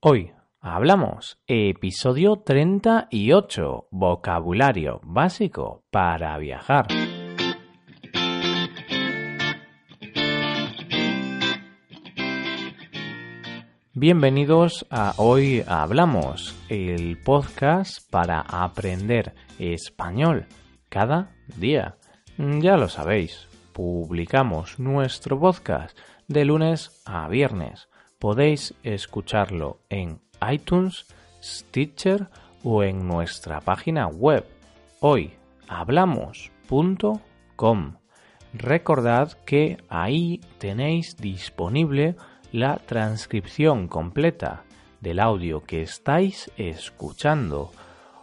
Hoy hablamos episodio 38, vocabulario básico para viajar. Bienvenidos a Hoy Hablamos, el podcast para aprender español cada día. Ya lo sabéis, publicamos nuestro podcast de lunes a viernes podéis escucharlo en iTunes, Stitcher o en nuestra página web hoyhablamos.com. Recordad que ahí tenéis disponible la transcripción completa del audio que estáis escuchando.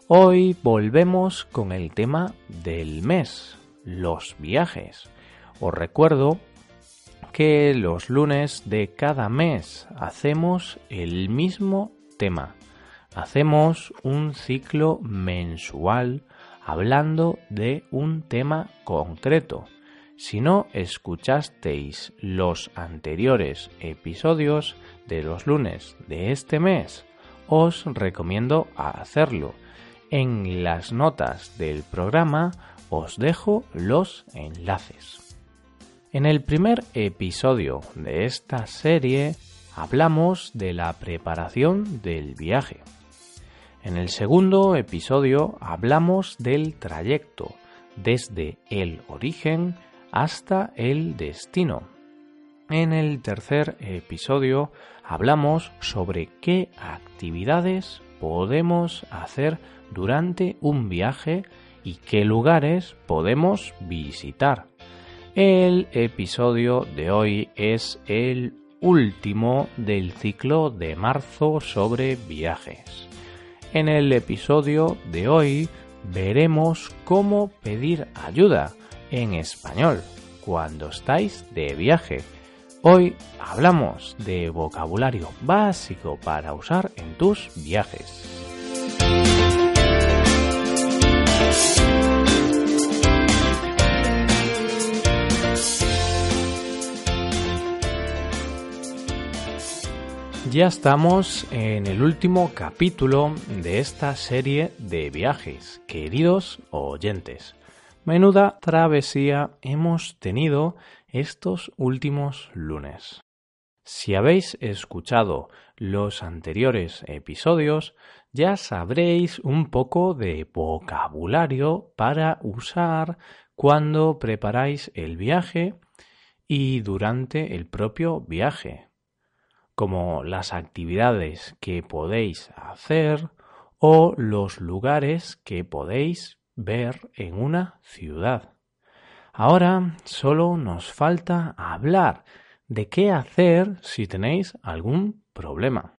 Hoy volvemos con el tema del mes, los viajes. Os recuerdo que los lunes de cada mes hacemos el mismo tema. Hacemos un ciclo mensual hablando de un tema concreto. Si no escuchasteis los anteriores episodios de los lunes de este mes, os recomiendo hacerlo. En las notas del programa os dejo los enlaces. En el primer episodio de esta serie hablamos de la preparación del viaje. En el segundo episodio hablamos del trayecto desde el origen hasta el destino. En el tercer episodio hablamos sobre qué actividades podemos hacer durante un viaje y qué lugares podemos visitar. El episodio de hoy es el último del ciclo de marzo sobre viajes. En el episodio de hoy veremos cómo pedir ayuda en español cuando estáis de viaje. Hoy hablamos de vocabulario básico para usar en tus viajes. Ya estamos en el último capítulo de esta serie de viajes, queridos oyentes. Menuda travesía hemos tenido estos últimos lunes. Si habéis escuchado los anteriores episodios, ya sabréis un poco de vocabulario para usar cuando preparáis el viaje y durante el propio viaje como las actividades que podéis hacer o los lugares que podéis ver en una ciudad. Ahora solo nos falta hablar de qué hacer si tenéis algún problema.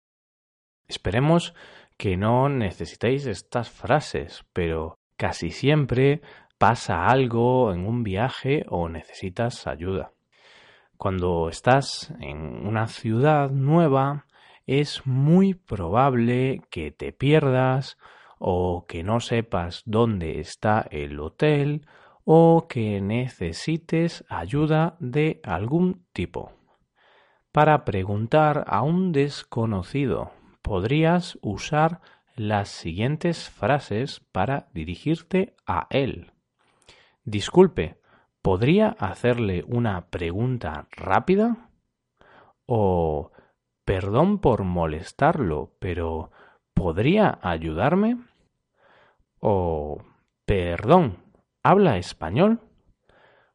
Esperemos que no necesitéis estas frases, pero casi siempre pasa algo en un viaje o necesitas ayuda. Cuando estás en una ciudad nueva, es muy probable que te pierdas o que no sepas dónde está el hotel o que necesites ayuda de algún tipo. Para preguntar a un desconocido, podrías usar las siguientes frases para dirigirte a él. Disculpe, ¿Podría hacerle una pregunta rápida? ¿O perdón por molestarlo, pero ¿podría ayudarme? ¿O perdón, ¿habla español?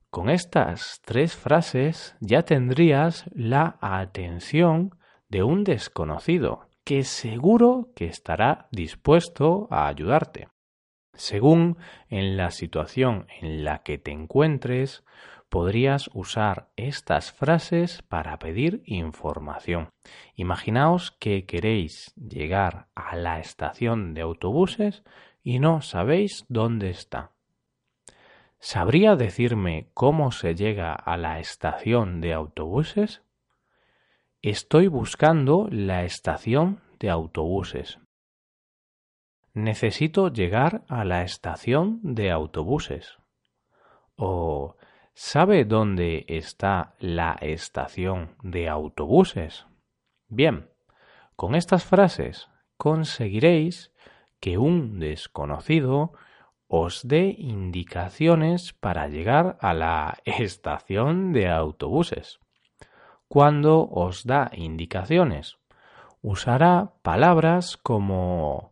Con estas tres frases ya tendrías la atención de un desconocido que seguro que estará dispuesto a ayudarte. Según en la situación en la que te encuentres, podrías usar estas frases para pedir información. Imaginaos que queréis llegar a la estación de autobuses y no sabéis dónde está. ¿Sabría decirme cómo se llega a la estación de autobuses? Estoy buscando la estación de autobuses. Necesito llegar a la estación de autobuses. ¿O sabe dónde está la estación de autobuses? Bien, Con estas frases conseguiréis que un desconocido os dé indicaciones para llegar a la estación de autobuses. Cuando os da indicaciones, usará palabras como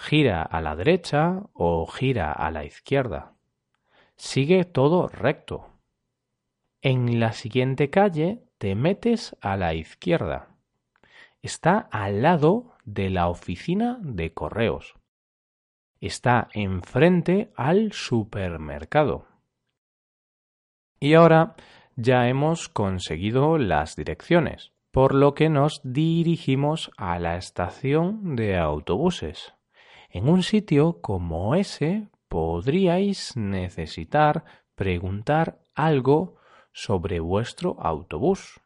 gira a la derecha o gira a la izquierda. Sigue todo recto. En la siguiente calle te metes a la izquierda. Está al lado de la oficina de correos. Está enfrente al supermercado. Y ahora ya hemos conseguido las direcciones, por lo que nos dirigimos a la estación de autobuses. En un sitio como ese podríais necesitar preguntar algo sobre vuestro autobús.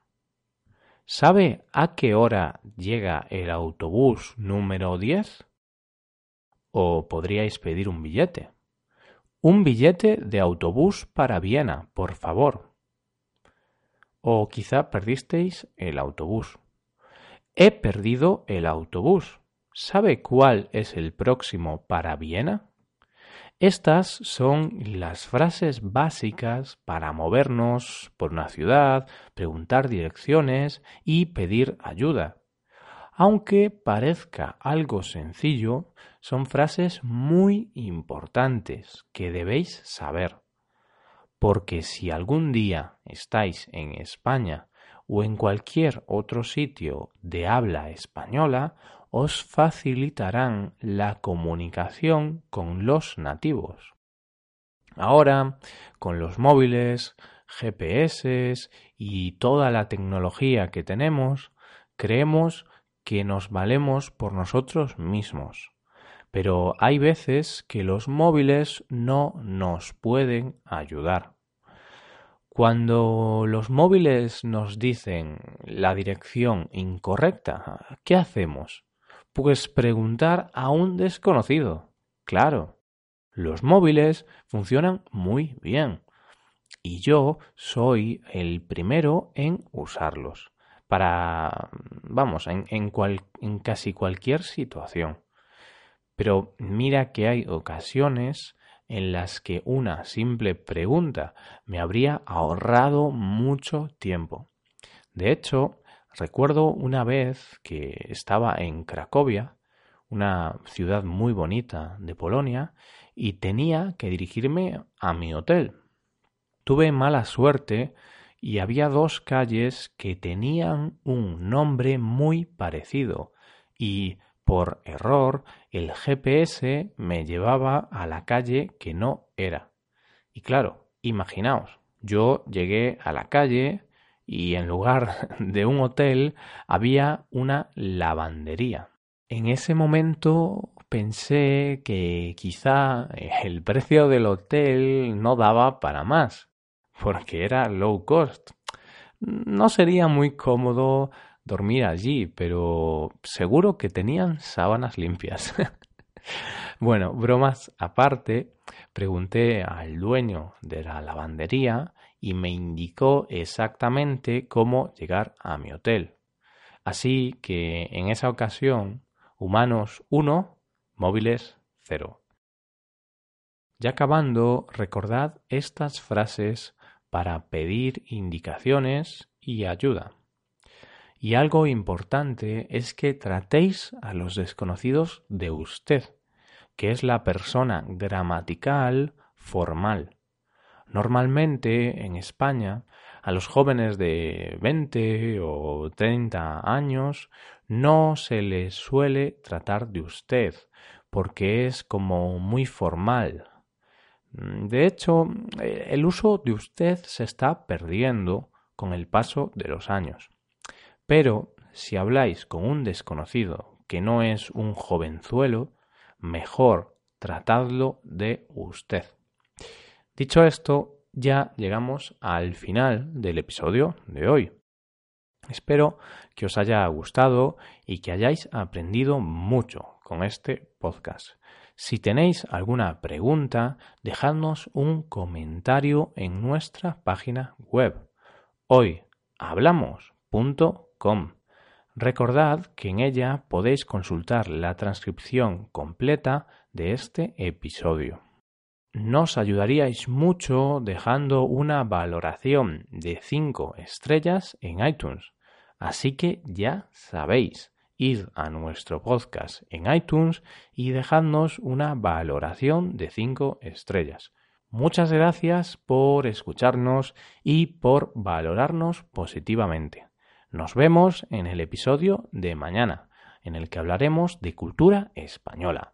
¿Sabe a qué hora llega el autobús número 10? O podríais pedir un billete. Un billete de autobús para Viena, por favor. O quizá perdisteis el autobús. He perdido el autobús. ¿Sabe cuál es el próximo para Viena? Estas son las frases básicas para movernos por una ciudad, preguntar direcciones y pedir ayuda. Aunque parezca algo sencillo, son frases muy importantes que debéis saber. Porque si algún día estáis en España o en cualquier otro sitio de habla española, os facilitarán la comunicación con los nativos. Ahora, con los móviles, GPS y toda la tecnología que tenemos, creemos que nos valemos por nosotros mismos. Pero hay veces que los móviles no nos pueden ayudar. Cuando los móviles nos dicen la dirección incorrecta, ¿qué hacemos? Pues preguntar a un desconocido. Claro, los móviles funcionan muy bien y yo soy el primero en usarlos para, vamos, en, en casi cualquier situación. Pero mira que hay ocasiones en las que una simple pregunta me habría ahorrado mucho tiempo. De hecho, Recuerdo una vez que estaba en Cracovia, una ciudad muy bonita de Polonia, y tenía que dirigirme a mi hotel. Tuve mala suerte y había dos calles que tenían un nombre muy parecido y por error el GPS me llevaba a la calle que no era. Y claro, imaginaos, yo llegué a la calle y en lugar de un hotel había una lavandería. En ese momento pensé que quizá el precio del hotel no daba para más, porque era low cost. No sería muy cómodo dormir allí, pero seguro que tenían sábanas limpias. bueno, bromas aparte, pregunté al dueño de la lavandería y me indicó exactamente cómo llegar a mi hotel. Así que en esa ocasión, humanos 1, móviles 0. Ya acabando, recordad estas frases para pedir indicaciones y ayuda. Y algo importante es que tratéis a los desconocidos de usted, que es la persona gramatical formal. Normalmente en España a los jóvenes de 20 o 30 años no se les suele tratar de usted porque es como muy formal. De hecho, el uso de usted se está perdiendo con el paso de los años. Pero si habláis con un desconocido que no es un jovenzuelo, mejor tratadlo de usted. Dicho esto, ya llegamos al final del episodio de hoy. Espero que os haya gustado y que hayáis aprendido mucho con este podcast. Si tenéis alguna pregunta, dejadnos un comentario en nuestra página web hoyhablamos.com. Recordad que en ella podéis consultar la transcripción completa de este episodio. Nos ayudaríais mucho dejando una valoración de 5 estrellas en iTunes. Así que ya sabéis, id a nuestro podcast en iTunes y dejadnos una valoración de 5 estrellas. Muchas gracias por escucharnos y por valorarnos positivamente. Nos vemos en el episodio de mañana, en el que hablaremos de cultura española.